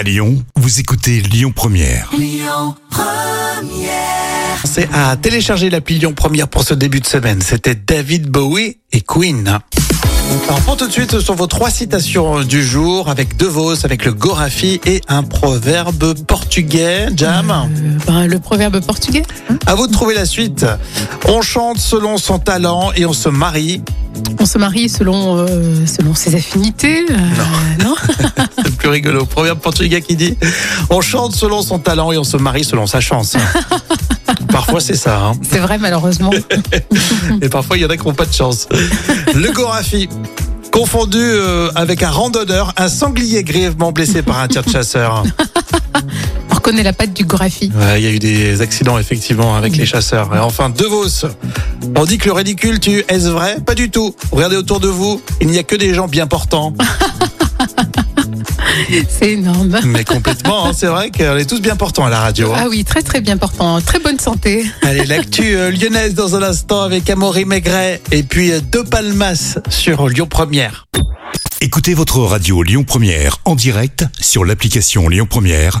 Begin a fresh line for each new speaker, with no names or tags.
À Lyon, vous écoutez Lyon Première.
C'est à télécharger l'appli Lyon Première pour ce début de semaine. C'était David Bowie et Queen. Alors pour tout de suite, ce sont vos trois citations du jour avec De Vos, avec le Gorafi et un proverbe portugais. Jam,
Euh, ben, le proverbe portugais.
à vous de trouver la suite. On chante selon son talent et on se marie.
On se marie selon, euh, selon ses affinités. euh, non.
C'est le plus rigolo. Proverbe portugais qui dit On chante selon son talent et on se marie selon sa chance. Parfois c'est ça. hein.
C'est vrai, malheureusement.
Et parfois, il y en a qui n'ont pas de chance. Le Gorafi, confondu euh, avec un randonneur, un sanglier grièvement blessé par un tir de chasseur.
On reconnaît la patte du graphie.
Ouais, il y a eu des accidents, effectivement, avec les chasseurs. Et enfin, De Vos. On dit que le ridicule tue. Est-ce vrai? Pas du tout. Regardez autour de vous, il n'y a que des gens bien portants.
C'est énorme.
Mais complètement, hein, c'est vrai qu'on est tous bien portants à la radio. hein.
Ah oui, très très bien portant. Très bonne santé.
Allez, l'actu euh, lyonnaise dans un instant avec Amaury Maigret et puis euh, De Palmas sur Lyon Première.
Écoutez votre radio Lyon Première en direct sur l'application Lyon Première,